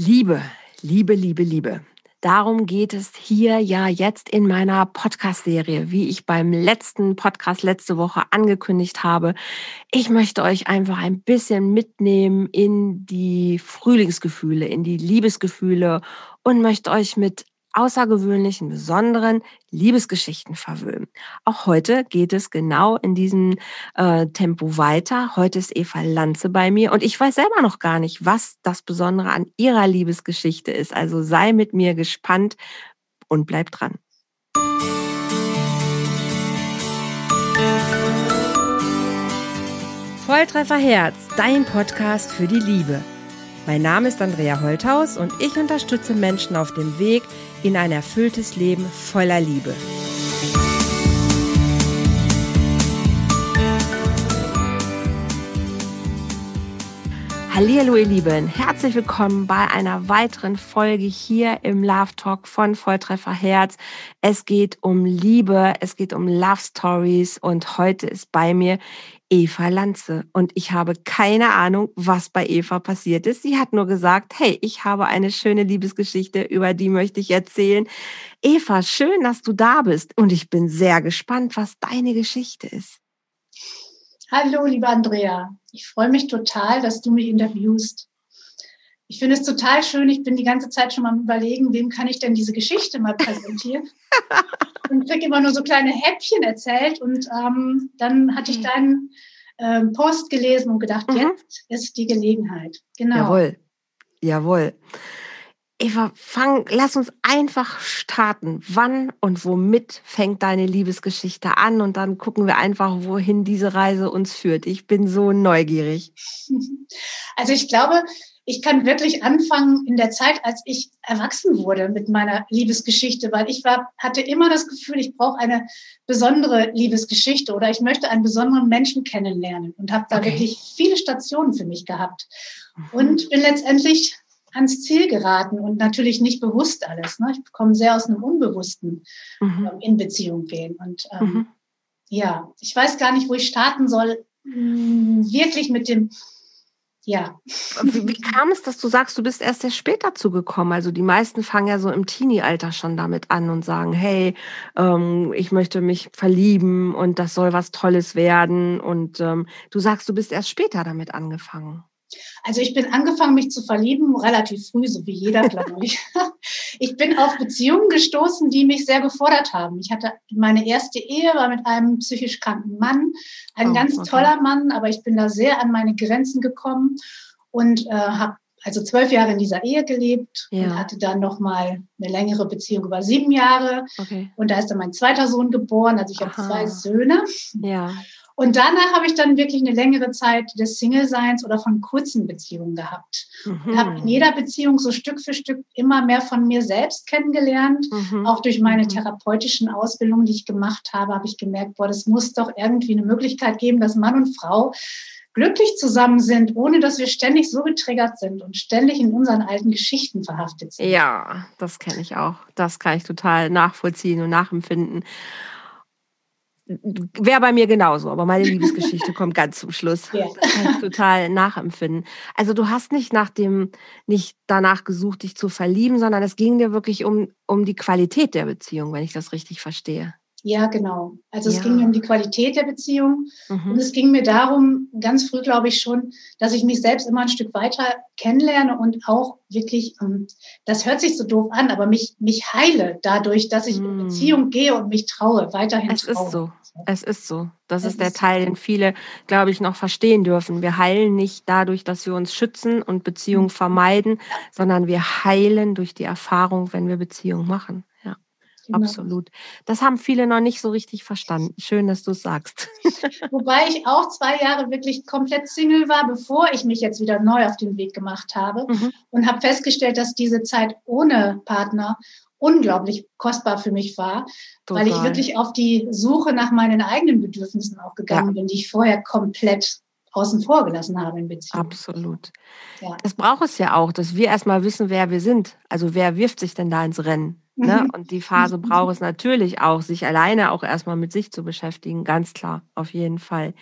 Liebe, Liebe, Liebe, Liebe. Darum geht es hier ja jetzt in meiner Podcast-Serie, wie ich beim letzten Podcast letzte Woche angekündigt habe. Ich möchte euch einfach ein bisschen mitnehmen in die Frühlingsgefühle, in die Liebesgefühle und möchte euch mit außergewöhnlichen, besonderen Liebesgeschichten verwöhnen. Auch heute geht es genau in diesem äh, Tempo weiter. Heute ist Eva Lanze bei mir und ich weiß selber noch gar nicht, was das Besondere an ihrer Liebesgeschichte ist. Also sei mit mir gespannt und bleib dran. Volltreffer Herz, dein Podcast für die Liebe. Mein Name ist Andrea Holthaus und ich unterstütze Menschen auf dem Weg in ein erfülltes Leben voller Liebe. Hallo ihr Lieben, herzlich willkommen bei einer weiteren Folge hier im Love Talk von Volltreffer Herz. Es geht um Liebe, es geht um Love Stories und heute ist bei mir Eva Lanze. Und ich habe keine Ahnung, was bei Eva passiert ist. Sie hat nur gesagt, hey, ich habe eine schöne Liebesgeschichte, über die möchte ich erzählen. Eva, schön, dass du da bist. Und ich bin sehr gespannt, was deine Geschichte ist. Hallo, liebe Andrea. Ich freue mich total, dass du mich interviewst. Ich finde es total schön. Ich bin die ganze Zeit schon mal überlegen, wem kann ich denn diese Geschichte mal präsentieren? und kriege immer nur so kleine Häppchen erzählt. Und ähm, dann hatte ich mhm. deinen ähm, Post gelesen und gedacht, mhm. jetzt ist die Gelegenheit. Genau. Jawohl. Jawohl. Eva, fang, lass uns einfach starten. Wann und womit fängt deine Liebesgeschichte an? Und dann gucken wir einfach, wohin diese Reise uns führt. Ich bin so neugierig. Also ich glaube, ich kann wirklich anfangen in der Zeit, als ich erwachsen wurde mit meiner Liebesgeschichte, weil ich war, hatte immer das Gefühl, ich brauche eine besondere Liebesgeschichte oder ich möchte einen besonderen Menschen kennenlernen und habe da okay. wirklich viele Stationen für mich gehabt mhm. und bin letztendlich ans Ziel geraten und natürlich nicht bewusst alles. Ne? Ich komme sehr aus einem Unbewussten mhm. ähm, in Beziehung gehen und ähm, mhm. ja, ich weiß gar nicht, wo ich starten soll, mh, wirklich mit dem ja. Wie, kam es, dass du sagst, du bist erst sehr spät dazu gekommen? Also die meisten fangen ja so im Teenie-Alter schon damit an und sagen, hey, ähm, ich möchte mich verlieben und das soll was Tolles werden. Und ähm, du sagst, du bist erst später damit angefangen. Also ich bin angefangen, mich zu verlieben, relativ früh, so wie jeder, glaube ich. Ich bin auf Beziehungen gestoßen, die mich sehr gefordert haben. Ich hatte meine erste Ehe war mit einem psychisch kranken Mann, ein oh, ganz okay. toller Mann, aber ich bin da sehr an meine Grenzen gekommen und äh, habe also zwölf Jahre in dieser Ehe gelebt ja. und hatte dann noch mal eine längere Beziehung über sieben Jahre. Okay. Und da ist dann mein zweiter Sohn geboren. Also ich habe zwei Söhne. Ja. Und danach habe ich dann wirklich eine längere Zeit des Single-Seins oder von kurzen Beziehungen gehabt. Mhm. Und habe in jeder Beziehung so Stück für Stück immer mehr von mir selbst kennengelernt. Mhm. Auch durch meine mhm. therapeutischen Ausbildungen, die ich gemacht habe, habe ich gemerkt, boah, das muss doch irgendwie eine Möglichkeit geben, dass Mann und Frau glücklich zusammen sind, ohne dass wir ständig so getriggert sind und ständig in unseren alten Geschichten verhaftet sind. Ja, das kenne ich auch. Das kann ich total nachvollziehen und nachempfinden. Wäre bei mir genauso, aber meine Liebesgeschichte kommt ganz zum Schluss. Ja. Das kann ich total nachempfinden. Also du hast nicht nach dem, nicht danach gesucht, dich zu verlieben, sondern es ging dir wirklich um, um die Qualität der Beziehung, wenn ich das richtig verstehe. Ja, genau. Also es ging mir um die Qualität der Beziehung mhm. und es ging mir darum, ganz früh glaube ich schon, dass ich mich selbst immer ein Stück weiter kennenlerne und auch wirklich, ähm, das hört sich so doof an, aber mich, mich heile dadurch, dass ich mhm. in Beziehung gehe und mich traue, weiterhin es traue. Es ist so. Es ist so. Das es ist der Teil, den viele, glaube ich, noch verstehen dürfen. Wir heilen nicht dadurch, dass wir uns schützen und Beziehungen mhm. vermeiden, sondern wir heilen durch die Erfahrung, wenn wir Beziehungen machen. Genau. Absolut. Das haben viele noch nicht so richtig verstanden. Schön, dass du es sagst. Wobei ich auch zwei Jahre wirklich komplett Single war, bevor ich mich jetzt wieder neu auf den Weg gemacht habe mhm. und habe festgestellt, dass diese Zeit ohne Partner unglaublich kostbar für mich war, Total. weil ich wirklich auf die Suche nach meinen eigenen Bedürfnissen auch gegangen ja. bin, die ich vorher komplett außen vor gelassen habe in Beziehungen. Absolut. Ja. Das braucht es ja auch, dass wir erstmal wissen, wer wir sind. Also wer wirft sich denn da ins Rennen? Ne? Mhm. Und die Phase mhm. braucht es natürlich auch, sich alleine auch erstmal mit sich zu beschäftigen, ganz klar, auf jeden Fall.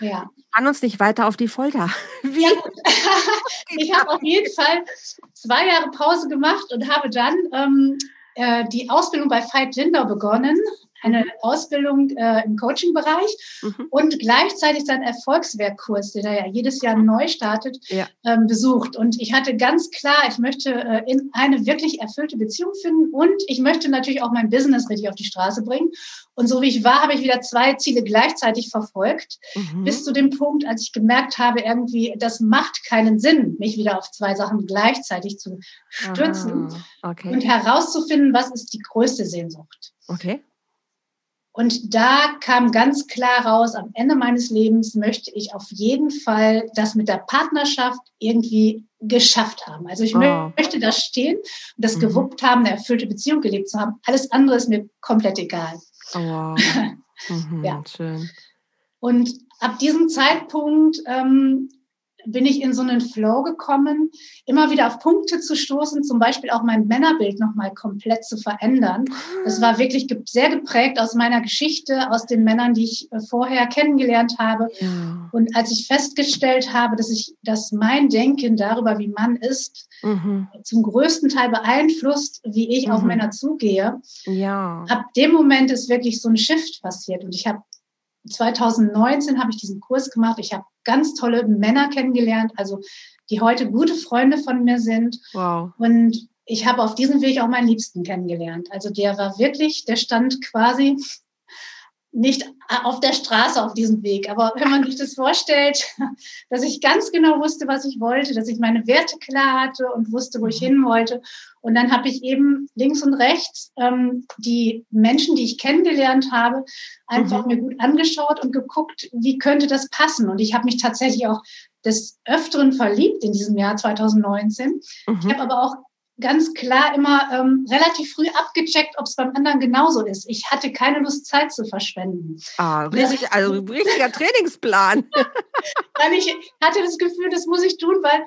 Ja. Kann uns nicht weiter auf die Folter. Wie? Ja, ich habe auf jeden Fall zwei Jahre Pause gemacht und habe dann ähm, äh, die Ausbildung bei Veit Lindau begonnen eine Ausbildung äh, im Coaching-Bereich mhm. und gleichzeitig seinen Erfolgswerkkurs, der ja jedes Jahr neu startet, ja. ähm, besucht. Und ich hatte ganz klar, ich möchte äh, in eine wirklich erfüllte Beziehung finden und ich möchte natürlich auch mein Business richtig auf die Straße bringen. Und so wie ich war, habe ich wieder zwei Ziele gleichzeitig verfolgt, mhm. bis zu dem Punkt, als ich gemerkt habe, irgendwie, das macht keinen Sinn, mich wieder auf zwei Sachen gleichzeitig zu stürzen Aha, okay. und herauszufinden, was ist die größte Sehnsucht. Okay. Und da kam ganz klar raus, am Ende meines Lebens möchte ich auf jeden Fall das mit der Partnerschaft irgendwie geschafft haben. Also ich oh. möchte da stehen und das mhm. gewuppt haben, eine erfüllte Beziehung gelebt zu haben. Alles andere ist mir komplett egal. Oh, wow. mhm, ja. Schön. Und ab diesem Zeitpunkt ähm, bin ich in so einen Flow gekommen, immer wieder auf Punkte zu stoßen, zum Beispiel auch mein Männerbild nochmal komplett zu verändern. Das war wirklich sehr geprägt aus meiner Geschichte, aus den Männern, die ich äh, vorher kennengelernt habe. Ja. Und als ich festgestellt habe, dass ich, dass mein Denken darüber, wie Mann ist, mhm. zum größten Teil beeinflusst, wie ich mhm. auf Männer zugehe. Ja. Ab dem Moment ist wirklich so ein Shift passiert und ich habe 2019 habe ich diesen Kurs gemacht. Ich habe ganz tolle Männer kennengelernt, also die heute gute Freunde von mir sind. Wow. Und ich habe auf diesem Weg auch meinen Liebsten kennengelernt. Also der war wirklich, der stand quasi nicht auf der Straße auf diesem Weg. Aber wenn man sich das vorstellt, dass ich ganz genau wusste, was ich wollte, dass ich meine Werte klar hatte und wusste, wo ich hin wollte. Und dann habe ich eben links und rechts ähm, die Menschen, die ich kennengelernt habe, einfach mhm. mir gut angeschaut und geguckt, wie könnte das passen. Und ich habe mich tatsächlich auch des Öfteren verliebt in diesem Jahr 2019. Mhm. Ich habe aber auch ganz klar immer ähm, relativ früh abgecheckt, ob es beim anderen genauso ist. Ich hatte keine Lust, Zeit zu verschwenden. Ah, richtig, also richtiger Trainingsplan. weil ich hatte das Gefühl, das muss ich tun, weil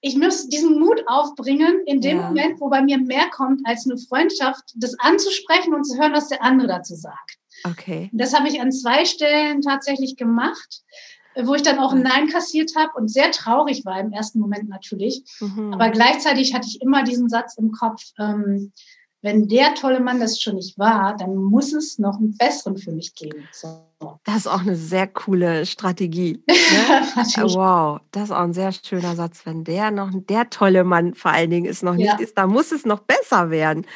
ich muss diesen Mut aufbringen, in dem ja. Moment, wo bei mir mehr kommt als eine Freundschaft, das anzusprechen und zu hören, was der andere dazu sagt. Okay. Das habe ich an zwei Stellen tatsächlich gemacht wo ich dann auch ein Nein kassiert habe und sehr traurig war im ersten Moment natürlich. Mhm. Aber gleichzeitig hatte ich immer diesen Satz im Kopf, ähm, wenn der tolle Mann das schon nicht war, dann muss es noch einen besseren für mich geben. So. Das ist auch eine sehr coole Strategie. Ne? wow, das ist auch ein sehr schöner Satz. Wenn der noch, der tolle Mann vor allen Dingen ist noch ja. nicht ist, dann muss es noch besser werden.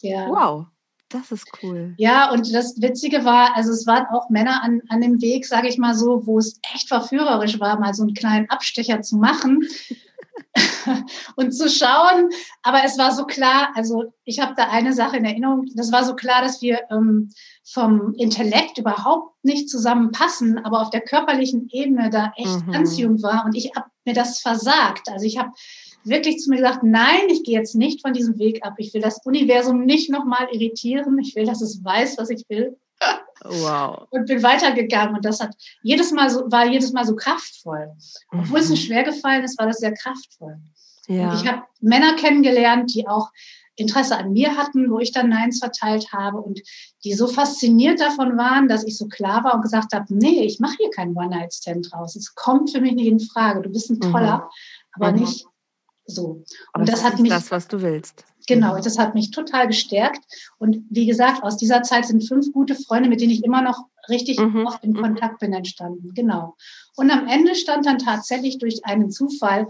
Ja. Wow. Das ist cool. Ja, und das Witzige war, also es waren auch Männer an, an dem Weg, sage ich mal so, wo es echt verführerisch war, mal so einen kleinen Abstecher zu machen und zu schauen. Aber es war so klar, also ich habe da eine Sache in Erinnerung, das war so klar, dass wir ähm, vom Intellekt überhaupt nicht zusammenpassen, aber auf der körperlichen Ebene da echt mhm. Anziehung war. Und ich habe mir das versagt. Also ich habe wirklich zu mir gesagt, nein, ich gehe jetzt nicht von diesem Weg ab. Ich will das Universum nicht nochmal irritieren. Ich will, dass es weiß, was ich will. Wow. Und bin weitergegangen. Und das hat jedes Mal so, war jedes Mal so kraftvoll. Obwohl mhm. es mir schwer gefallen ist, war das sehr kraftvoll. Ja. Und ich habe Männer kennengelernt, die auch Interesse an mir hatten, wo ich dann Neins verteilt habe und die so fasziniert davon waren, dass ich so klar war und gesagt habe, nee, ich mache hier keinen One-Night-Stand draus. Es kommt für mich nicht in Frage. Du bist ein toller, mhm. aber mhm. nicht so. Und das, das hat mich. Das, was du willst. Genau, das hat mich total gestärkt. Und wie gesagt, aus dieser Zeit sind fünf gute Freunde, mit denen ich immer noch richtig mhm. oft in mhm. Kontakt bin, entstanden. Genau. Und am Ende stand dann tatsächlich durch einen Zufall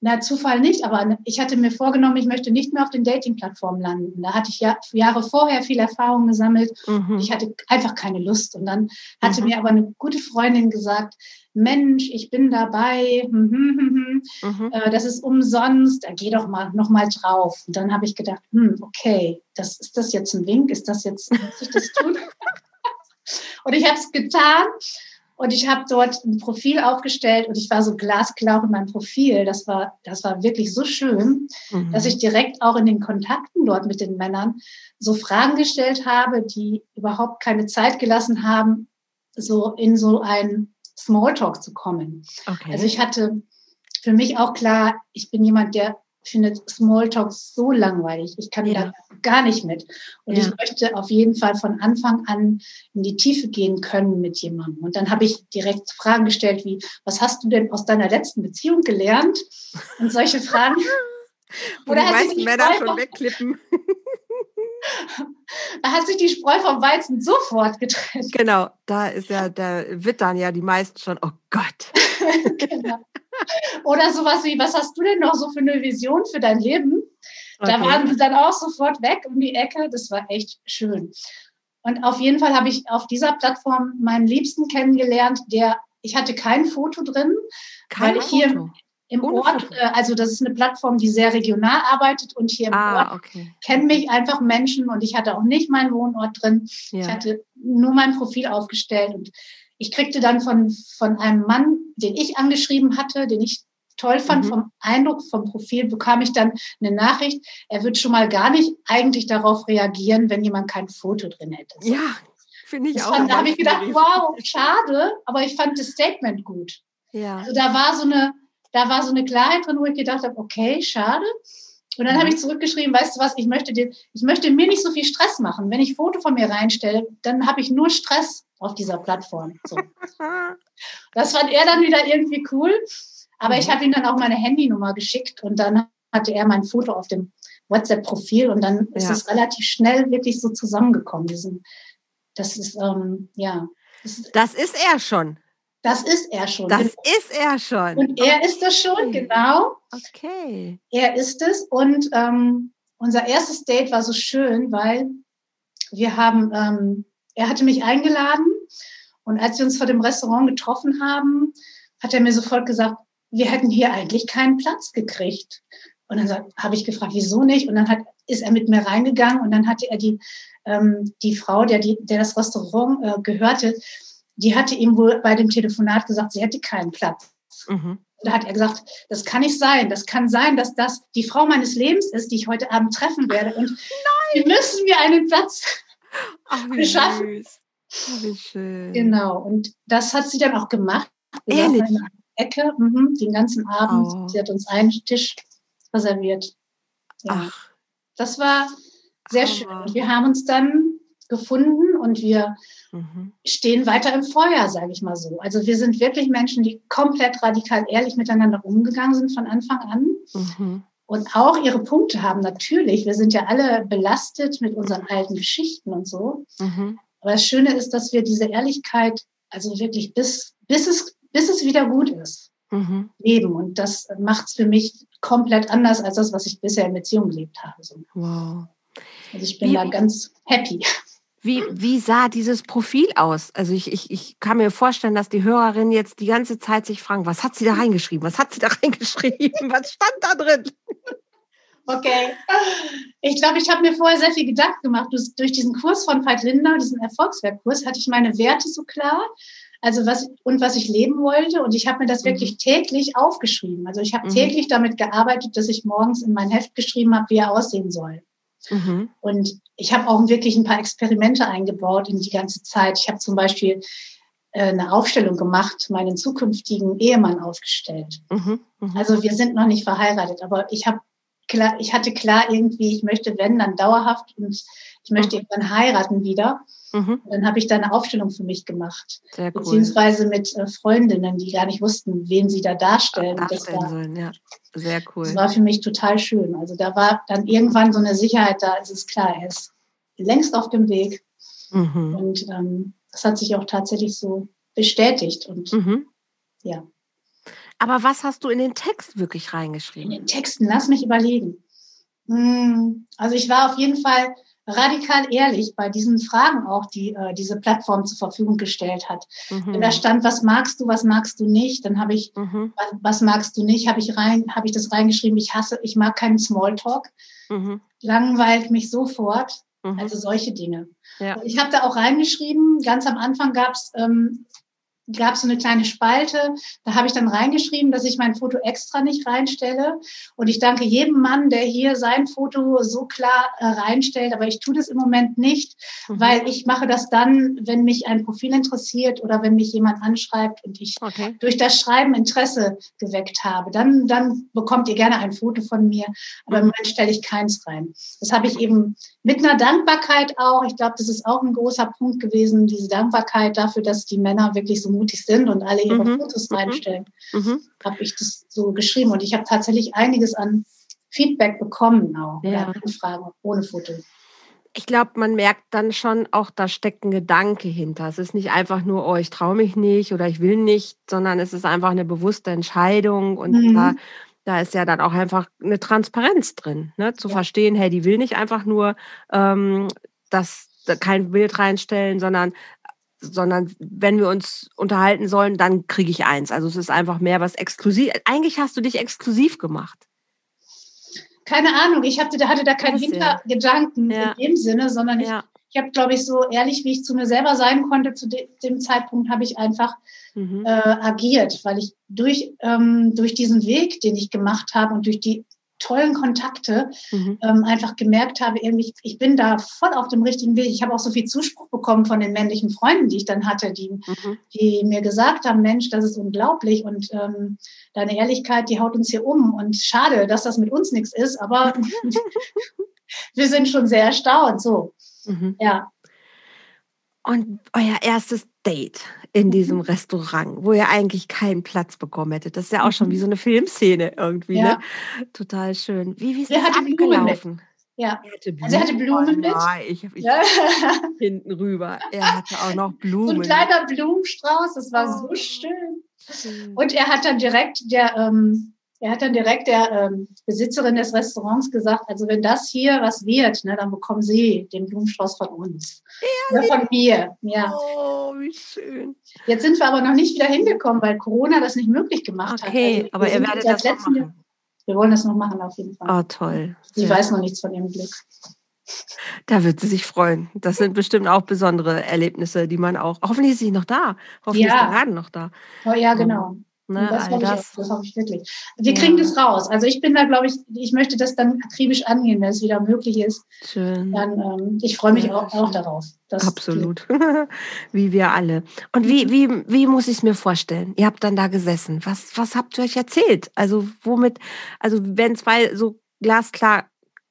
na, Zufall nicht, aber ich hatte mir vorgenommen, ich möchte nicht mehr auf den Dating-Plattformen landen. Da hatte ich ja Jahre vorher viel Erfahrung gesammelt. Mhm. Ich hatte einfach keine Lust. Und dann hatte mhm. mir aber eine gute Freundin gesagt, Mensch, ich bin dabei, hm, hm, hm, mhm. äh, das ist umsonst, da geh doch mal noch mal drauf. Und dann habe ich gedacht, hm, okay, das ist das jetzt ein Wink, ist das jetzt, muss ich das tun? und ich habe es getan und ich habe dort ein Profil aufgestellt und ich war so glasklar in meinem Profil. Das war, das war wirklich so schön, mhm. dass ich direkt auch in den Kontakten dort mit den Männern so Fragen gestellt habe, die überhaupt keine Zeit gelassen haben, so in so ein Smalltalk zu kommen. Okay. Also ich hatte für mich auch klar, ich bin jemand, der findet Smalltalk so langweilig. Ich kann Ja. da gar nicht mit. Und Ja. ich möchte auf jeden Fall von Anfang an in die Tiefe gehen können mit jemandem. Und dann habe ich direkt Fragen gestellt wie, was hast du denn aus deiner letzten Beziehung gelernt? Und solche Fragen. Wo Oder die meisten Männer schon wegklippen. Da hat sich die Spreu vom Weizen sofort getrennt. Genau, da ist ja, da wittern ja die meisten schon, oh Gott. genau. Oder sowas wie, was hast du denn noch so für eine Vision für dein Leben? Da Okay. waren sie dann auch sofort weg um die Ecke. Das war echt schön. Und auf jeden Fall habe ich auf dieser Plattform meinen Liebsten kennengelernt, der, ich hatte kein Foto drin, Kein weil ich hier Foto. Im Ort, äh, also das ist eine Plattform, die sehr regional arbeitet und hier im Ort Ah, okay. kennen mich einfach Menschen und ich hatte auch nicht meinen Wohnort drin. Ich Ja. hatte nur mein Profil aufgestellt und ich kriegte dann von, von einem Mann, den ich angeschrieben hatte, den ich toll fand, Mhm. vom Eindruck vom Profil, bekam ich dann eine Nachricht, er wird schon mal gar nicht eigentlich darauf reagieren, wenn jemand kein Foto drin hätte. Ja, finde ich Das auch. fand, da habe ich gedacht, wow, schade, aber ich fand das Statement gut. Ja. Also da war so eine, da war so eine Klarheit drin, wo ich gedacht habe, okay, schade. Und dann Mhm. habe ich zurückgeschrieben, weißt du was, ich möchte dir, ich möchte mir nicht so viel Stress machen. Wenn ich Foto von mir reinstelle, dann habe ich nur Stress auf dieser Plattform. So. Das fand er dann wieder irgendwie cool. Aber ich Mhm. habe ihm dann auch meine Handynummer geschickt und dann hatte er mein Foto auf dem WhatsApp-Profil und dann ist Ja. es relativ schnell wirklich so zusammengekommen. Das ist, ähm, ja, das, ist- Das ist er schon. Das ist er schon. Das ist er schon. und er ist das schon, Okay. genau. Okay. Er ist es. Und ähm, unser erstes Date war so schön, weil wir haben, ähm, er hatte mich eingeladen und als wir uns vor dem Restaurant getroffen haben, hat er mir sofort gesagt, wir hätten hier eigentlich keinen Platz gekriegt. Und dann habe ich gefragt, wieso nicht? Und dann hat, ist er mit mir reingegangen und dann hatte er die, ähm, die Frau, der, die, der das Restaurant äh, gehörte, die hatte ihm wohl bei dem Telefonat gesagt, sie hätte keinen Platz. Mhm. Da hat er gesagt, das kann nicht sein. Das kann sein, dass das die Frau meines Lebens ist, die ich heute Abend treffen werde. Und wir müssen mir einen Platz. Ach, wie Geschaffen. süß. Wie schön. Genau. Und das hat sie dann auch gemacht. Wir Ehrlich? in einer Ecke, mhm, den ganzen Abend. Oh. Sie hat uns einen Tisch reserviert. Ja, Ach, das war sehr Hammer. schön. Und wir haben uns dann gefunden und wir mhm. stehen weiter im Feuer, sage ich mal so. Also wir sind wirklich Menschen, die komplett radikal ehrlich miteinander umgegangen sind von Anfang an. Mhm. und auch ihre Punkte haben. Natürlich, wir sind ja alle belastet mit unseren alten Geschichten und so. Mhm. Aber das Schöne ist, dass wir diese Ehrlichkeit, also wirklich bis, bis, es, bis es wieder gut ist, Mhm. leben. Und das macht es für mich komplett anders als das, was ich bisher in Beziehung gelebt habe. So. Wow. Also ich bin Wie- da ganz happy. Wie, wie sah dieses Profil aus? Also ich, ich, ich kann mir vorstellen, dass die Hörerinnen jetzt die ganze Zeit sich fragen, was hat sie da reingeschrieben? Was hat sie da reingeschrieben? Was stand da drin? Okay. Ich glaube, ich habe mir vorher sehr viel Gedanken gemacht. Durch, diesen Kurs von Veit Lindner, diesen Erfolgswerkkurs, hatte ich meine Werte so klar. Also was und was ich leben wollte. Und ich habe mir das Mhm. wirklich täglich aufgeschrieben. Also ich habe Mhm. täglich damit gearbeitet, dass ich morgens in mein Heft geschrieben habe, wie er aussehen soll. Mhm. Und ich habe auch wirklich ein paar Experimente eingebaut in die ganze Zeit. Ich habe zum Beispiel äh, eine Aufstellung gemacht, meinen zukünftigen Ehemann aufgestellt. Mhm. Mhm. Also wir sind noch nicht verheiratet, aber ich habe klar, ich hatte klar irgendwie, ich möchte wenn dann dauerhaft und ich möchte Mhm. irgendwann heiraten wieder. Mhm. Dann habe ich da eine Aufstellung für mich gemacht, Sehr cool. beziehungsweise mit äh, Freundinnen, die gar nicht wussten, wen sie da darstellen. Das Darstellen war, sollen, ja. Sehr cool. das war für mich total schön. Also da war dann irgendwann so eine Sicherheit da, es ist klar, er ist längst auf dem Weg Mhm. und ähm, das hat sich auch tatsächlich so bestätigt. Und Mhm. ja. Aber was hast du in den Text wirklich In reingeschrieben? den Texten, lass mich überlegen. Hm, Also ich war auf jeden Fall radikal ehrlich bei diesen Fragen auch, die äh, diese Plattform zur Verfügung gestellt hat. Wenn Mhm. da stand, was magst du, was magst du nicht, dann habe ich, Mhm. was, was magst du nicht, habe ich rein, habe ich das reingeschrieben. Ich hasse, ich mag keinen Smalltalk, Mhm. langweilt mich sofort. Mhm. Also solche Dinge. Ja. Ich habe da auch reingeschrieben, ganz am Anfang gab es ähm, gab es so eine kleine Spalte, da habe ich dann reingeschrieben, dass ich mein Foto extra nicht reinstelle. Und ich danke jedem Mann, der hier sein Foto so klar äh, reinstellt. Aber ich tue das im Moment nicht, mhm. weil ich mache das dann, wenn mich ein Profil interessiert oder wenn mich jemand anschreibt und ich okay. durch das Schreiben Interesse geweckt habe. Dann, dann bekommt ihr gerne ein Foto von mir. Aber im Moment stelle ich keins rein. Das habe ich eben mit einer Dankbarkeit auch. Ich glaube, das ist auch ein großer Punkt gewesen, diese Dankbarkeit dafür, dass die Männer wirklich so mutig sind und alle ihre mhm. Fotos mhm. reinstellen, mhm. habe ich das so geschrieben. Und ich habe tatsächlich einiges an Feedback bekommen auch, ja. Anfragen ohne Foto. Ich glaube, man merkt dann schon auch, da steckt ein Gedanke hinter. Es ist nicht einfach nur, oh, ich traue mich nicht oder ich will nicht, sondern es ist einfach eine bewusste Entscheidung und mhm. da, da ist ja dann auch einfach eine Transparenz drin, ne? zu ja. verstehen, hey, die will nicht einfach nur ähm, das kein Bild reinstellen, sondern sondern wenn wir uns unterhalten sollen, dann kriege ich eins. Also es ist einfach mehr was exklusiv. Eigentlich hast du dich exklusiv gemacht. Keine Ahnung, ich hatte, hatte da keinen Hintergedanken ja. in dem Sinne, sondern ich, ja. ich habe, glaube ich, so ehrlich, wie ich zu mir selber sein konnte, zu de dem Zeitpunkt habe ich einfach mhm. äh, agiert, weil ich durch, ähm, durch diesen Weg, den ich gemacht habe und durch die tollen Kontakte mhm. ähm, einfach gemerkt habe, irgendwie, ich bin da voll auf dem richtigen Weg. Ich habe auch so viel Zuspruch bekommen von den männlichen Freunden, die ich dann hatte, die, mhm. die mir gesagt haben, Mensch, das ist unglaublich und ähm, deine Ehrlichkeit, die haut uns hier um und schade, dass das mit uns nichts ist, aber wir sind schon sehr erstaunt. So, mhm. ja. Und euer erstes Date in diesem mhm. Restaurant, wo ihr eigentlich keinen Platz bekommen hättet. Das ist ja auch schon wie mhm. so eine Filmszene irgendwie, ne? ja. ne? Total schön. Wie, wie ist er das abgelaufen? Ja. Er hatte Blumen, also er hatte Blumen mit. Ja, ich, ich ja. hinten rüber. Er hatte auch noch Blumen. So ein kleiner Blumenstrauß, das war oh. so schön. Und er hat dann direkt, der, ähm, er hat dann direkt der ähm, Besitzerin des Restaurants gesagt, also wenn das hier was wird, ne, dann bekommen Sie den Blumenstrauß von uns. Ja, von mir. Ja. Oh, wie schön. Jetzt sind wir aber noch nicht wieder hingekommen, weil Corona das nicht möglich gemacht okay, hat. Okay, also, aber ihr werdet das noch machen. wir wollen das noch machen auf jeden Fall. Oh, toll. Sie ja. weiß noch nichts von ihrem Glück. Da wird sie sich freuen. Das sind bestimmt auch besondere Erlebnisse, die man auch. Hoffentlich ist sie noch da. Hoffentlich ja. ist der Laden noch da. Oh, ja, genau. Ne, das, hoffe das. Ich, das hoffe ich wirklich. Wir ja. kriegen das raus. Also ich bin da, glaube ich, ich möchte das dann akribisch angehen, wenn es wieder möglich ist. Schön. Dann, ähm, ich freue mich ja, auch, auch, darauf. Absolut. wie wir alle. Und wie, wie, wie muss ich es mir vorstellen? Ihr habt dann da gesessen. Was, was habt ihr euch erzählt? Also womit, also wenn zwei so glasklar,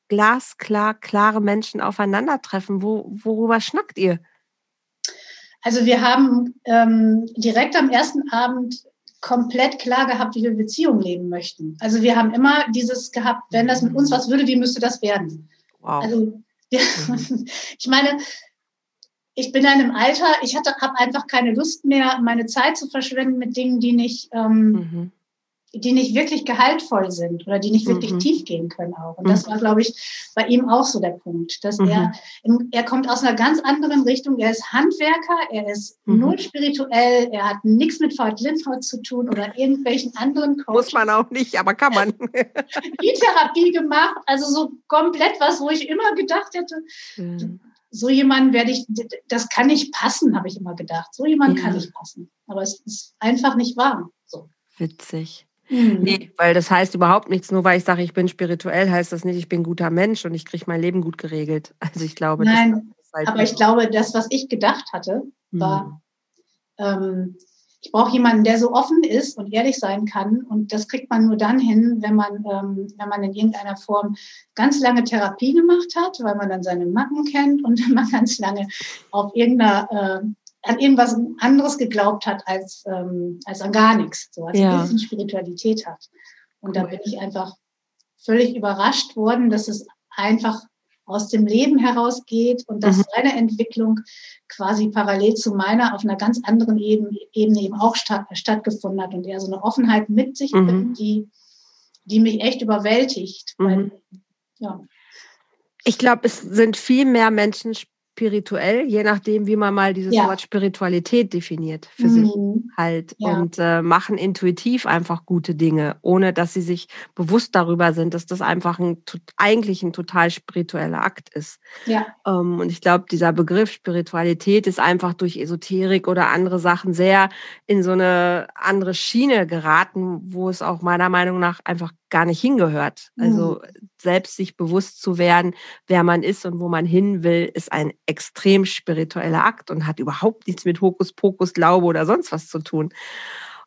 glasklar, klare Menschen aufeinandertreffen, wo, worüber schnackt ihr? Also wir haben ähm, direkt am ersten Abend komplett klar gehabt, wie wir Beziehungen leben möchten. Also wir haben immer dieses gehabt, wenn das mit uns was würde, wie müsste das werden? Wow. Also ja, mhm. ich meine, ich bin in einem Alter, ich habe einfach keine Lust mehr, meine Zeit zu verschwenden mit Dingen, die nicht ähm, mhm die nicht wirklich gehaltvoll sind oder die nicht wirklich mhm. tief gehen können auch. Und mhm. das war, glaube ich, bei ihm auch so der Punkt, dass mhm. er, er kommt aus einer ganz anderen Richtung. Er ist Handwerker, er ist mhm. null spirituell, er hat nichts mit Fahrt Lindford zu tun oder irgendwelchen anderen Coaches. Muss man auch nicht, aber kann man. Die Therapie gemacht, also so komplett was, wo ich immer gedacht hätte, so jemand werde ich, das kann nicht passen, habe ich immer gedacht. So jemand kann nicht passen. Aber es ist einfach nicht wahr. So. Witzig. Mhm. Nee, weil das heißt überhaupt nichts. Nur weil ich sage, ich bin spirituell, heißt das nicht, ich bin ein guter Mensch und ich kriege mein Leben gut geregelt. Also ich glaube, Nein, halt aber ich glaube, das, was ich gedacht hatte, war, mhm. ähm, ich brauche jemanden, der so offen ist und ehrlich sein kann. Und das kriegt man nur dann hin, wenn man, ähm, wenn man in irgendeiner Form ganz lange Therapie gemacht hat, weil man dann seine Macken kennt und wenn man ganz lange auf irgendeiner äh, an irgendwas anderes geglaubt hat als, ähm, als an gar nichts, so als ja. ein bisschen Spiritualität hat. Und da bin ich einfach völlig überrascht worden, dass es einfach aus dem Leben herausgeht und dass mhm. seine Entwicklung quasi parallel zu meiner auf einer ganz anderen Ebene, Ebene eben auch statt, stattgefunden hat und er so eine Offenheit mit sich mhm. bringt, die, die mich echt überwältigt. Mhm. Weil, ja. Ich glaube, es sind viel mehr Menschen spirituell, je nachdem, wie man mal dieses ja. Wort Spiritualität definiert für mhm. sich halt ja. und äh, machen intuitiv einfach gute Dinge, ohne dass sie sich bewusst darüber sind, dass das einfach ein eigentlich ein total spiritueller Akt ist. Ja. Ähm, und ich glaube, dieser Begriff Spiritualität ist einfach durch Esoterik oder andere Sachen sehr in so eine andere Schiene geraten, wo es auch meiner Meinung nach einfach gar nicht hingehört. Also mhm. selbst sich bewusst zu werden, wer man ist und wo man hin will, ist ein extrem spiritueller Akt und hat überhaupt nichts mit Hokuspokus, Glaube oder sonst was zu tun,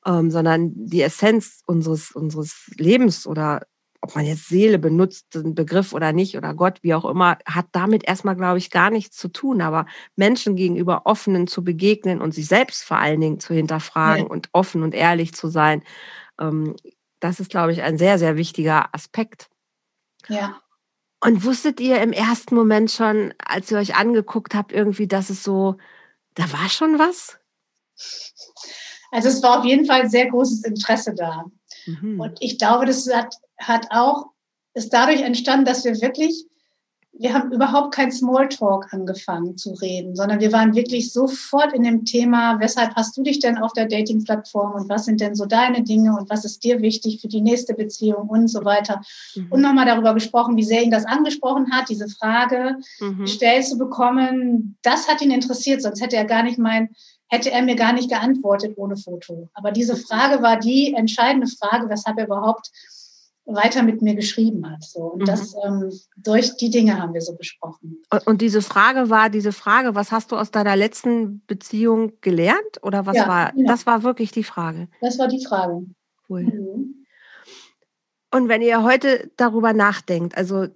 ähm, sondern die Essenz unseres, unseres Lebens oder ob man jetzt Seele benutzt, den Begriff oder nicht, oder Gott, wie auch immer, hat damit erstmal, glaube ich, gar nichts zu tun. Aber Menschen gegenüber offenen zu begegnen und sich selbst vor allen Dingen zu hinterfragen ja. und offen und ehrlich zu sein, ähm, das ist, glaube ich, ein sehr, sehr wichtiger Aspekt. Ja. Und wusstet ihr im ersten Moment schon, als ihr euch angeguckt habt, irgendwie, dass es so, da war schon was? Also es war auf jeden Fall sehr großes Interesse da. Mhm. Und ich glaube, das hat, hat auch, ist dadurch entstanden, dass wir wirklich wir haben überhaupt kein Smalltalk angefangen zu reden, sondern wir waren wirklich sofort in dem Thema, weshalb hast du dich denn auf der Dating-Plattform und was sind denn so deine Dinge und was ist dir wichtig für die nächste Beziehung und so weiter. Mhm. Und nochmal darüber gesprochen, wie sehr ihn das angesprochen hat, diese Frage mhm. gestellt zu bekommen. Das hat ihn interessiert, sonst hätte er gar nicht mein, hätte er mir gar nicht geantwortet ohne Foto. Aber diese Frage war die entscheidende Frage, weshalb er überhaupt weiter mit mir geschrieben hat. So. Und mhm. das ähm, durch die Dinge haben wir so besprochen. Und diese Frage war, diese Frage, was hast du aus deiner letzten Beziehung gelernt? Oder was ja, war, genau. das war wirklich die Frage? Das war die Frage. Cool. Mhm. Und wenn ihr heute darüber nachdenkt, also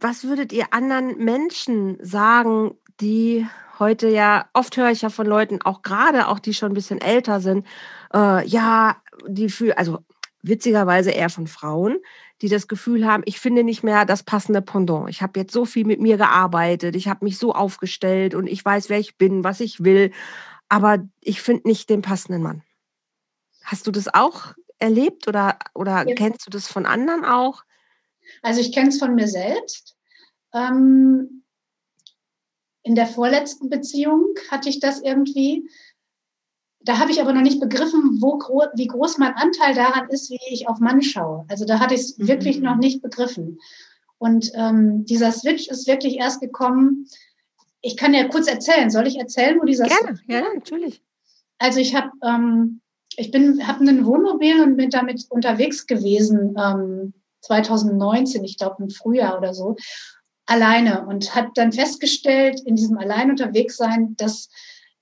was würdet ihr anderen Menschen sagen, die heute ja, oft höre ich ja von Leuten, auch gerade auch die schon ein bisschen älter sind, äh, ja, die für, also witzigerweise eher von Frauen, die das Gefühl haben, ich finde nicht mehr das passende Pendant. Ich habe jetzt so viel mit mir gearbeitet, ich habe mich so aufgestellt und ich weiß, wer ich bin, was ich will, aber ich finde nicht den passenden Mann. Hast du das auch erlebt oder, oder ja. kennst du das von anderen auch? Also ich kenne es von mir selbst. Ähm, in der vorletzten Beziehung hatte ich das irgendwie, da habe ich aber noch nicht begriffen, wo, wie groß mein Anteil daran ist, wie ich auf Mann schaue. Also da hatte ich es mhm. wirklich noch nicht begriffen. Und ähm, dieser Switch ist wirklich erst gekommen. Ich kann ja kurz erzählen. Soll ich erzählen, wo dieser Gerne, Switch ja, natürlich. Also ich habe ähm, ich bin habe ein Wohnmobil und bin damit unterwegs gewesen ähm, 2019, ich glaube im Frühjahr oder so, alleine und hat dann festgestellt in diesem allein unterwegs sein, dass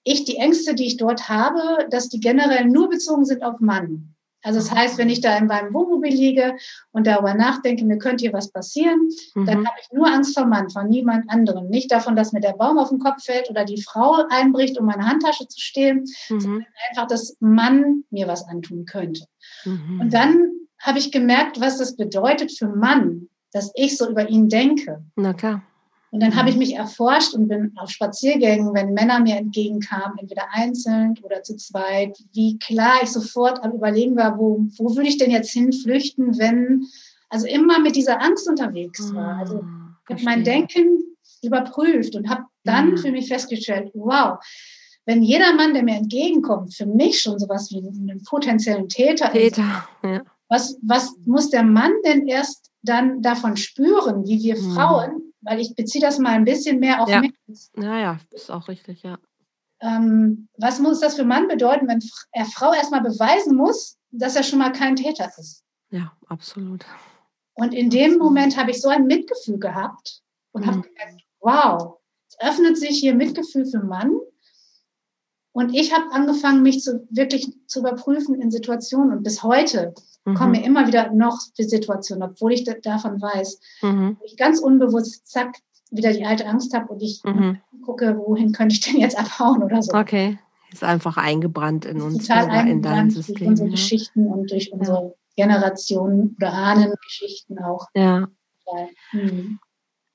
ich die Ängste, die ich dort habe, dass die generell nur bezogen sind auf Mann. Also das heißt, wenn ich da in meinem Wohnmobil liege und darüber nachdenke, mir könnte hier was passieren, mhm. dann habe ich nur Angst vor Mann, von niemand anderem. Nicht davon, dass mir der Baum auf den Kopf fällt oder die Frau einbricht, um meine Handtasche zu stehlen, mhm. sondern einfach, dass Mann mir was antun könnte. Mhm. Und dann habe ich gemerkt, was das bedeutet für Mann, dass ich so über ihn denke. Na klar. Und dann habe ich mhm. mich erforscht und bin auf Spaziergängen, wenn Männer mir entgegenkamen, entweder einzeln oder zu zweit, wie klar ich sofort am Überlegen war, wo, wo würde ich denn jetzt hinflüchten, wenn, also immer mit dieser Angst unterwegs war. Also ah, ich habe mein Denken überprüft und habe dann für mich festgestellt, wow, wenn jeder Mann, der mir entgegenkommt, für mich schon sowas wie einen potenziellen Täter, Täter ist, ja. was, was muss der Mann denn erst dann davon spüren, wie wir mhm. Frauen weil ich beziehe das mal ein bisschen mehr auf ja. mich. Ja, ja, ist auch richtig, ja. Ähm, was muss das für Mann bedeuten, wenn er Frau erstmal beweisen muss, dass er schon mal kein Täter ist? Ja, absolut. Und in dem Moment habe ich so ein Mitgefühl gehabt und mhm. habe gemerkt, wow, es öffnet sich hier Mitgefühl für Mann. Und ich habe angefangen, mich zu, wirklich zu überprüfen in Situationen. Und bis heute mhm. kommen mir immer wieder noch Situationen, obwohl ich davon weiß, mhm. wo ich ganz unbewusst, zack, wieder die alte Angst habe und ich mhm. gucke, wohin könnte ich denn jetzt abhauen oder so. Okay, ist einfach eingebrannt in uns total oder in dein System. Durch unsere ja. Geschichten und durch unsere ja. Generationen oder Ahnengeschichten auch. Ja. Mhm.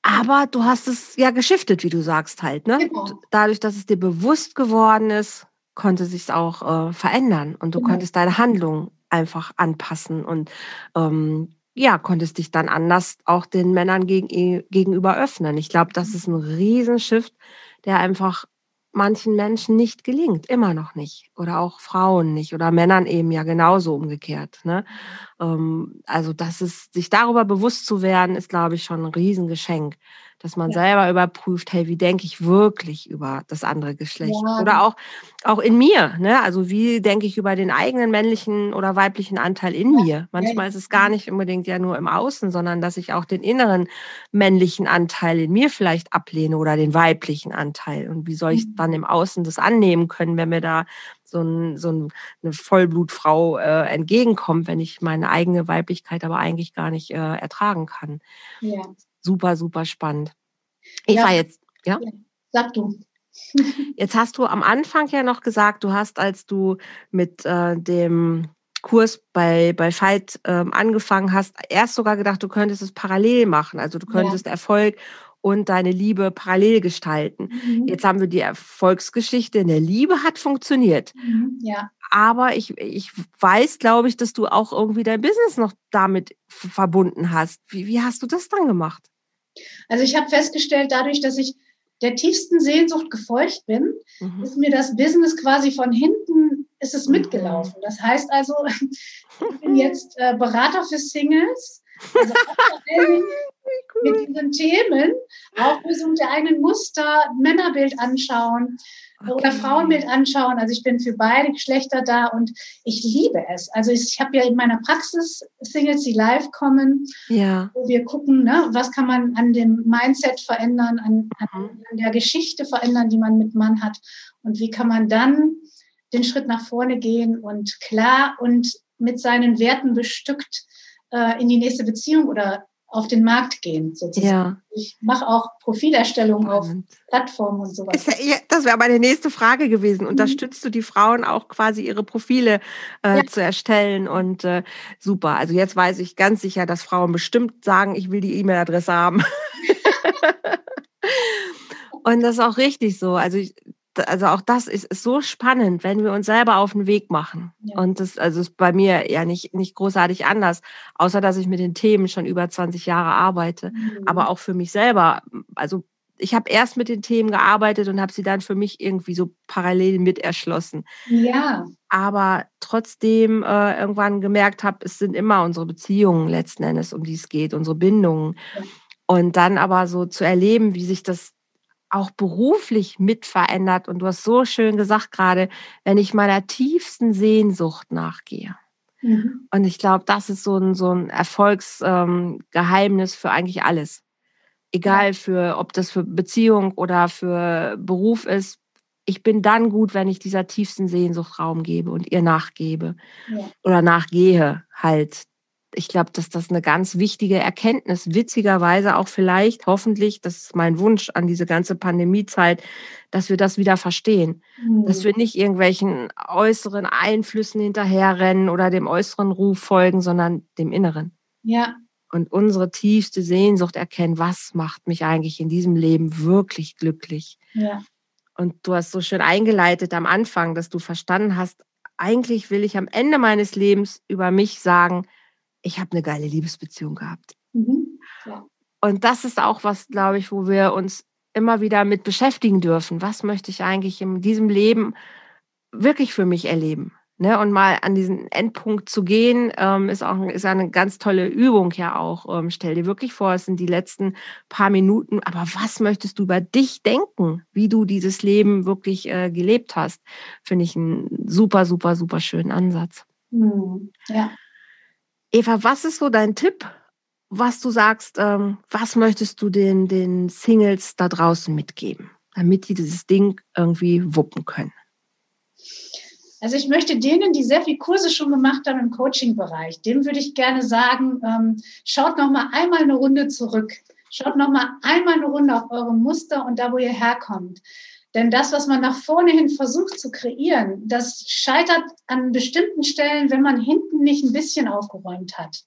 Aber du hast es ja geschiftet, wie du sagst halt. Ne? Genau. Dadurch, dass es dir bewusst geworden ist, konnte sich auch äh, verändern und du genau. konntest deine Handlung einfach anpassen und ähm, ja, konntest dich dann anders auch den Männern gegen, gegenüber öffnen. Ich glaube, das ist ein Riesenschiff, der einfach manchen Menschen nicht gelingt, immer noch nicht. Oder auch Frauen nicht oder Männern eben ja genauso umgekehrt. Ne? Ähm, also das ist, sich darüber bewusst zu werden, ist, glaube ich, schon ein Riesengeschenk dass man ja. selber überprüft, hey, wie denke ich wirklich über das andere Geschlecht? Ja. Oder auch, auch in mir, ne? Also wie denke ich über den eigenen männlichen oder weiblichen Anteil in mir? Manchmal ist es gar nicht unbedingt ja nur im Außen, sondern dass ich auch den inneren männlichen Anteil in mir vielleicht ablehne oder den weiblichen Anteil. Und wie soll ich dann mhm. im Außen das annehmen können, wenn mir da so, ein, so ein, eine Vollblutfrau äh, entgegenkommt, wenn ich meine eigene Weiblichkeit aber eigentlich gar nicht äh, ertragen kann. Ja super, super spannend. Eva, ja. jetzt, ja? Sag du. Jetzt hast du am Anfang ja noch gesagt, du hast, als du mit äh, dem Kurs bei, bei Veit ähm, angefangen hast, erst sogar gedacht, du könntest es parallel machen. Also du könntest ja. Erfolg und deine Liebe parallel gestalten. Mhm. Jetzt haben wir die Erfolgsgeschichte in der Liebe hat funktioniert. Mhm. Ja. Aber ich, ich weiß, glaube ich, dass du auch irgendwie dein Business noch damit verbunden hast. Wie, wie hast du das dann gemacht? Also ich habe festgestellt, dadurch, dass ich der tiefsten Sehnsucht gefolgt bin, mhm. ist mir das Business quasi von hinten ist es mhm. mitgelaufen. Das heißt also, ich bin jetzt äh, Berater für Singles. Also mit diesen Themen, Auflösung der eigenen Muster, Männerbild anschauen. Oder Frauenbild anschauen. Also ich bin für beide Geschlechter da und ich liebe es. Also ich habe ja in meiner Praxis Singles, die live kommen, ja. wo wir gucken, ne, was kann man an dem Mindset verändern, an, an, mhm. an der Geschichte verändern, die man mit Mann hat und wie kann man dann den Schritt nach vorne gehen und klar und mit seinen Werten bestückt äh, in die nächste Beziehung oder auf den Markt gehen, sozusagen. Ja. Ich mache auch Profilerstellung auf Plattformen und sowas. Ja, das wäre meine nächste Frage gewesen. Mhm. Unterstützt mhm. du die Frauen auch quasi ihre Profile äh, ja. zu erstellen? Und äh, super. Also jetzt weiß ich ganz sicher, dass Frauen bestimmt sagen, ich will die E-Mail-Adresse haben. und das ist auch richtig so. Also ich, also auch das ist, ist, so spannend, wenn wir uns selber auf den Weg machen. Ja. Und das also ist bei mir ja nicht, nicht großartig anders, außer dass ich mit den Themen schon über 20 Jahre arbeite. Mhm. Aber auch für mich selber. Also ich habe erst mit den Themen gearbeitet und habe sie dann für mich irgendwie so parallel mit erschlossen. Ja. Aber trotzdem äh, irgendwann gemerkt habe, es sind immer unsere Beziehungen letzten Endes, um die es geht, unsere Bindungen. Ja. Und dann aber so zu erleben, wie sich das auch beruflich mit verändert. Und du hast so schön gesagt gerade, wenn ich meiner tiefsten Sehnsucht nachgehe. Mhm. Und ich glaube, das ist so ein, so ein Erfolgsgeheimnis ähm, für eigentlich alles. Egal für, ob das für Beziehung oder für Beruf ist. Ich bin dann gut, wenn ich dieser tiefsten Sehnsucht Raum gebe und ihr nachgebe ja. oder nachgehe halt ich glaube, dass das eine ganz wichtige Erkenntnis, witzigerweise auch vielleicht, hoffentlich, das ist mein Wunsch an diese ganze Pandemiezeit, dass wir das wieder verstehen. Mhm. Dass wir nicht irgendwelchen äußeren Einflüssen hinterherrennen oder dem äußeren Ruf folgen, sondern dem Inneren. Ja. Und unsere tiefste Sehnsucht erkennen, was macht mich eigentlich in diesem Leben wirklich glücklich. Ja. Und du hast so schön eingeleitet am Anfang, dass du verstanden hast, eigentlich will ich am Ende meines Lebens über mich sagen, ich habe eine geile Liebesbeziehung gehabt. Mhm. Ja. Und das ist auch was, glaube ich, wo wir uns immer wieder mit beschäftigen dürfen. Was möchte ich eigentlich in diesem Leben wirklich für mich erleben? Ne? Und mal an diesen Endpunkt zu gehen, ähm, ist auch ist eine ganz tolle Übung ja auch. Ähm, stell dir wirklich vor, es sind die letzten paar Minuten, aber was möchtest du über dich denken, wie du dieses Leben wirklich äh, gelebt hast? Finde ich einen super, super, super schönen Ansatz. Mhm. Ja. Eva, was ist so dein Tipp, was du sagst, ähm, was möchtest du den, den Singles da draußen mitgeben, damit die dieses Ding irgendwie wuppen können? Also ich möchte denen, die sehr viel Kurse schon gemacht haben im Coaching-Bereich, dem würde ich gerne sagen, ähm, schaut noch mal einmal eine Runde zurück. Schaut noch mal einmal eine Runde auf eure Muster und da, wo ihr herkommt. Denn das, was man nach vorne hin versucht zu kreieren, das scheitert an bestimmten Stellen, wenn man hinten nicht ein bisschen aufgeräumt hat.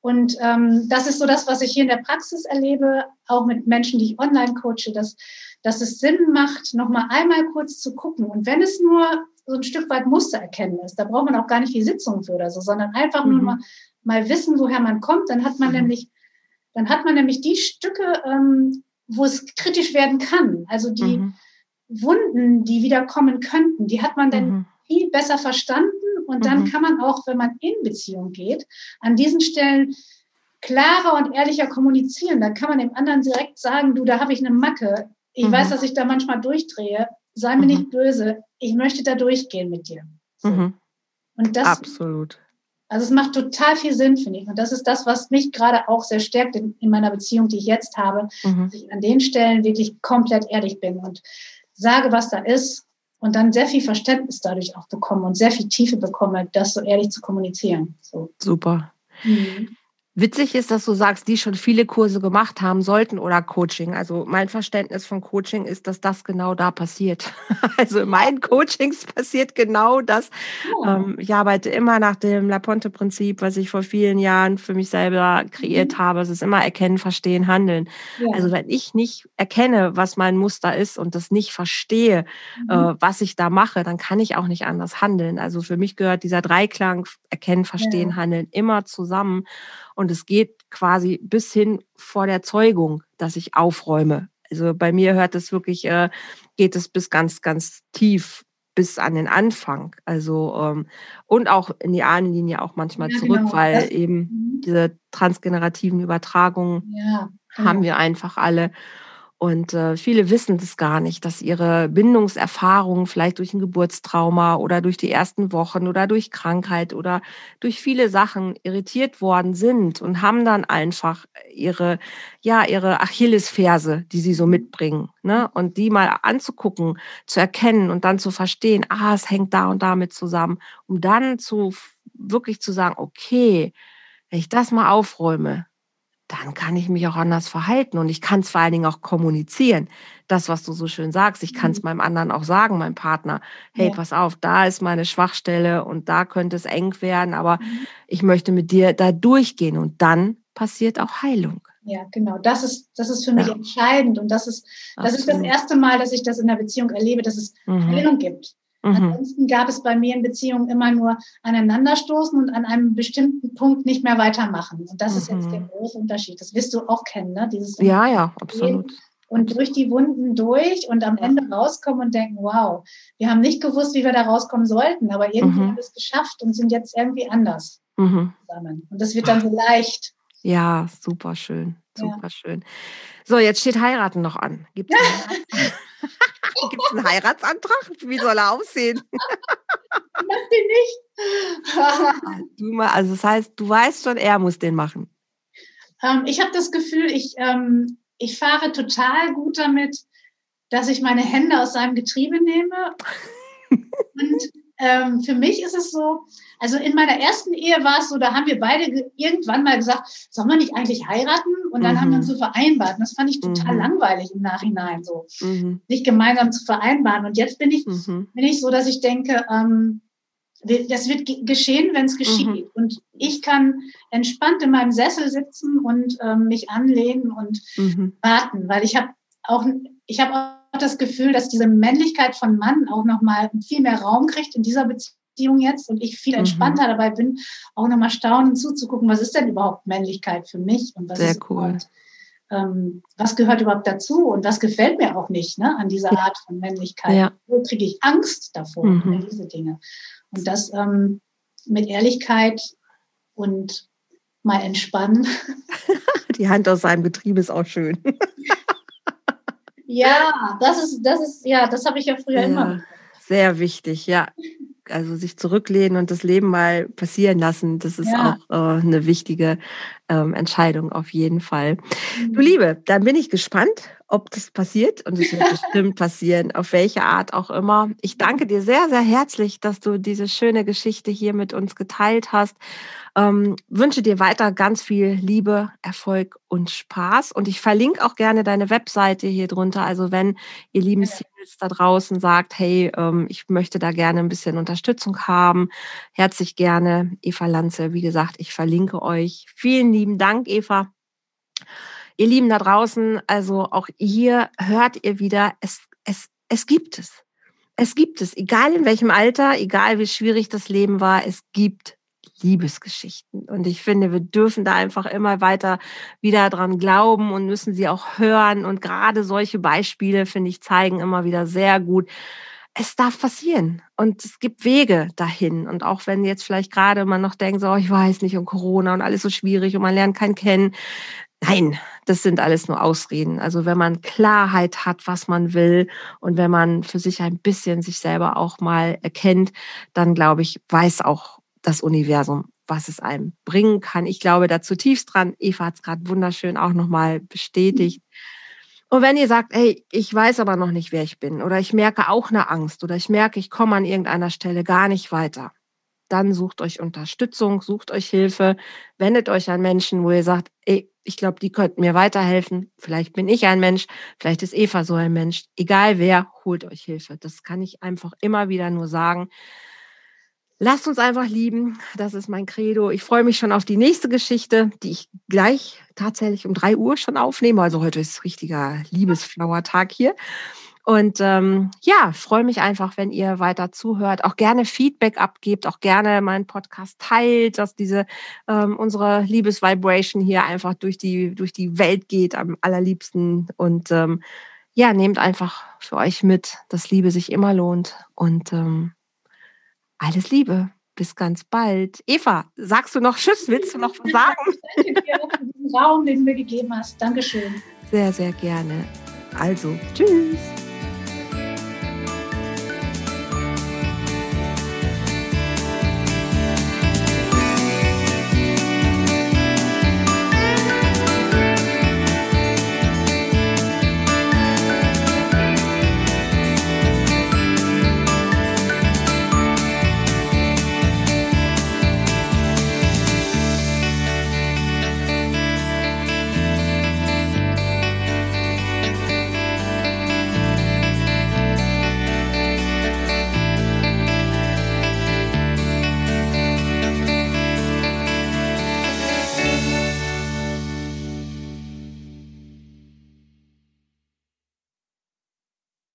Und ähm, das ist so das, was ich hier in der Praxis erlebe, auch mit Menschen, die ich online coache, dass, dass es Sinn macht, nochmal einmal kurz zu gucken. Und wenn es nur so ein Stück weit Muster erkennen ist, da braucht man auch gar nicht die Sitzung für oder so, sondern einfach mhm. nur mal, mal wissen, woher man kommt, dann hat man mhm. nämlich, dann hat man nämlich die Stücke, ähm, wo es kritisch werden kann. Also die mhm. Wunden, die wieder kommen könnten, die hat man dann mhm. viel besser verstanden und dann mhm. kann man auch, wenn man in Beziehung geht, an diesen Stellen klarer und ehrlicher kommunizieren. Dann kann man dem anderen direkt sagen, du, da habe ich eine Macke. Ich mhm. weiß, dass ich da manchmal durchdrehe. Sei mir mhm. nicht böse. Ich möchte da durchgehen mit dir. Mhm. Und das, Absolut. Also es macht total viel Sinn, finde ich. Und das ist das, was mich gerade auch sehr stärkt in, in meiner Beziehung, die ich jetzt habe, mhm. dass ich an den Stellen wirklich komplett ehrlich bin und sage, was da ist und dann sehr viel Verständnis dadurch auch bekomme und sehr viel Tiefe bekomme, das so ehrlich zu kommunizieren. So. Super. Mhm. Witzig ist, dass du sagst, die schon viele Kurse gemacht haben sollten oder Coaching. Also mein Verständnis von Coaching ist, dass das genau da passiert. Also in meinen Coachings passiert genau das. Ja. Ähm, ich arbeite immer nach dem Laponte-Prinzip, was ich vor vielen Jahren für mich selber kreiert mhm. habe. Es ist immer erkennen, verstehen, handeln. Ja. Also wenn ich nicht erkenne, was mein Muster ist und das nicht verstehe, mhm. äh, was ich da mache, dann kann ich auch nicht anders handeln. Also für mich gehört dieser Dreiklang erkennen, verstehen, ja. handeln immer zusammen. Und es geht quasi bis hin vor der Zeugung, dass ich aufräume. Also bei mir hört es wirklich, äh, geht es bis ganz, ganz tief bis an den Anfang. Also ähm, und auch in die Ahnenlinie auch manchmal ja, zurück, genau. weil das, eben mhm. diese transgenerativen Übertragungen ja, genau. haben wir einfach alle. Und äh, viele wissen das gar nicht, dass ihre Bindungserfahrungen vielleicht durch ein Geburtstrauma oder durch die ersten Wochen oder durch Krankheit oder durch viele Sachen irritiert worden sind und haben dann einfach ihre, ja, ihre Achillesferse, die sie so mitbringen, ne? Und die mal anzugucken, zu erkennen und dann zu verstehen, ah, es hängt da und damit zusammen, um dann zu wirklich zu sagen, okay, wenn ich das mal aufräume, dann kann ich mich auch anders verhalten und ich kann es vor allen Dingen auch kommunizieren. Das, was du so schön sagst, ich kann es mhm. meinem anderen auch sagen, meinem Partner, hey, ja. pass auf, da ist meine Schwachstelle und da könnte es eng werden, aber mhm. ich möchte mit dir da durchgehen und dann passiert auch Heilung. Ja, genau. Das ist, das ist für mich ja. entscheidend und das ist, das ist das erste Mal, dass ich das in der Beziehung erlebe, dass es mhm. Heilung gibt. Mhm. Ansonsten gab es bei mir in Beziehungen immer nur aneinanderstoßen und an einem bestimmten Punkt nicht mehr weitermachen. Und das mhm. ist jetzt der mhm. große Unterschied. Das wirst du auch kennen, ne? Dieses ja, ja, absolut. Und durch die Wunden durch und am Ende rauskommen und denken, wow, wir haben nicht gewusst, wie wir da rauskommen sollten, aber irgendwie mhm. haben wir es geschafft und sind jetzt irgendwie anders mhm. zusammen. Und das wird dann so leicht. Ja, super schön, super ja. schön. So, jetzt steht Heiraten noch an. Gibt es einen Heiratsantrag? Wie soll er aussehen? Mach den nicht. du mal, also das heißt, du weißt schon, er muss den machen. Ähm, ich habe das Gefühl, ich, ähm, ich fahre total gut damit, dass ich meine Hände aus seinem Getriebe nehme. Und ähm, für mich ist es so, also in meiner ersten Ehe war es so, da haben wir beide irgendwann mal gesagt, sollen wir nicht eigentlich heiraten? Und dann mhm. haben wir uns mhm. so vereinbart. Und das fand ich total mhm. langweilig im Nachhinein, so mhm. nicht gemeinsam zu vereinbaren. Und jetzt bin ich, mhm. bin ich so, dass ich denke, ähm, das wird geschehen, wenn es geschieht. Mhm. Und ich kann entspannt in meinem Sessel sitzen und ähm, mich anlehnen und warten, weil ich habe auch, ich habe auch das Gefühl, dass diese Männlichkeit von Mann auch nochmal viel mehr Raum kriegt in dieser Beziehung jetzt und ich viel mhm. entspannter mhm. dabei bin, auch nochmal staunen zuzugucken, was ist denn überhaupt Männlichkeit für mich und was Sehr ist cool. Ähm, was gehört überhaupt dazu und was gefällt mir auch nicht ne, an dieser. Art von Männlichkeit. Ja. Wo kriege ich Angst davor, mhm. diese Dinge. Und das ähm, mit Ehrlichkeit und mal entspannen. Die Hand aus seinem Getriebe ist auch schön. Ja, das ist, das ist, ja, das habe ich ja früher ja, immer. Sehr wichtig, ja. Also sich zurücklehnen und das Leben mal passieren lassen, das ist ja. auch äh, eine wichtige ähm, Entscheidung auf jeden Fall. Mhm. Du Liebe, dann bin ich gespannt, ob das passiert und es wird bestimmt passieren, auf welche Art auch immer. Ich danke dir sehr, sehr herzlich, dass du diese schöne Geschichte hier mit uns geteilt hast. Ähm, wünsche dir weiter ganz viel Liebe, Erfolg und Spaß. Und ich verlinke auch gerne deine Webseite hier drunter. Also wenn ihr lieben Singles da draußen sagt, hey, ähm, ich möchte da gerne ein bisschen Unterstützung haben, herzlich gerne. Eva Lanze, wie gesagt, ich verlinke euch. Vielen lieben Dank, Eva. Ihr Lieben da draußen, also auch hier hört ihr wieder, es, es, es gibt es. Es gibt es, egal in welchem Alter, egal wie schwierig das Leben war, es gibt Liebesgeschichten. Und ich finde, wir dürfen da einfach immer weiter wieder dran glauben und müssen sie auch hören. Und gerade solche Beispiele, finde ich, zeigen immer wieder sehr gut, es darf passieren und es gibt Wege dahin. Und auch wenn jetzt vielleicht gerade man noch denkt, so, ich weiß nicht, und Corona und alles so schwierig und man lernt keinen kennen. Nein, das sind alles nur Ausreden. Also wenn man Klarheit hat, was man will und wenn man für sich ein bisschen sich selber auch mal erkennt, dann glaube ich, weiß auch das Universum, was es einem bringen kann. Ich glaube da zutiefst dran. Eva hat es gerade wunderschön auch nochmal bestätigt. Und wenn ihr sagt, hey, ich weiß aber noch nicht, wer ich bin, oder ich merke auch eine Angst, oder ich merke, ich komme an irgendeiner Stelle gar nicht weiter, dann sucht euch Unterstützung, sucht euch Hilfe, wendet euch an Menschen, wo ihr sagt, ey, ich glaube, die könnten mir weiterhelfen. Vielleicht bin ich ein Mensch, vielleicht ist Eva so ein Mensch. Egal wer, holt euch Hilfe. Das kann ich einfach immer wieder nur sagen. Lasst uns einfach lieben. Das ist mein Credo. Ich freue mich schon auf die nächste Geschichte, die ich gleich tatsächlich um drei Uhr schon aufnehme. Also heute ist richtiger Liebesflower-Tag hier. Und ähm, ja, freue mich einfach, wenn ihr weiter zuhört, auch gerne Feedback abgebt, auch gerne meinen Podcast teilt, dass diese ähm, unsere Liebesvibration hier einfach durch die durch die Welt geht am allerliebsten und ähm, ja, nehmt einfach für euch mit, dass Liebe sich immer lohnt und ähm, alles Liebe. Bis ganz bald. Eva, sagst du noch Tschüss? Willst du noch was sagen? Danke dir für diesen Raum, den du mir gegeben hast. Dankeschön. Sehr, sehr gerne. Also, tschüss.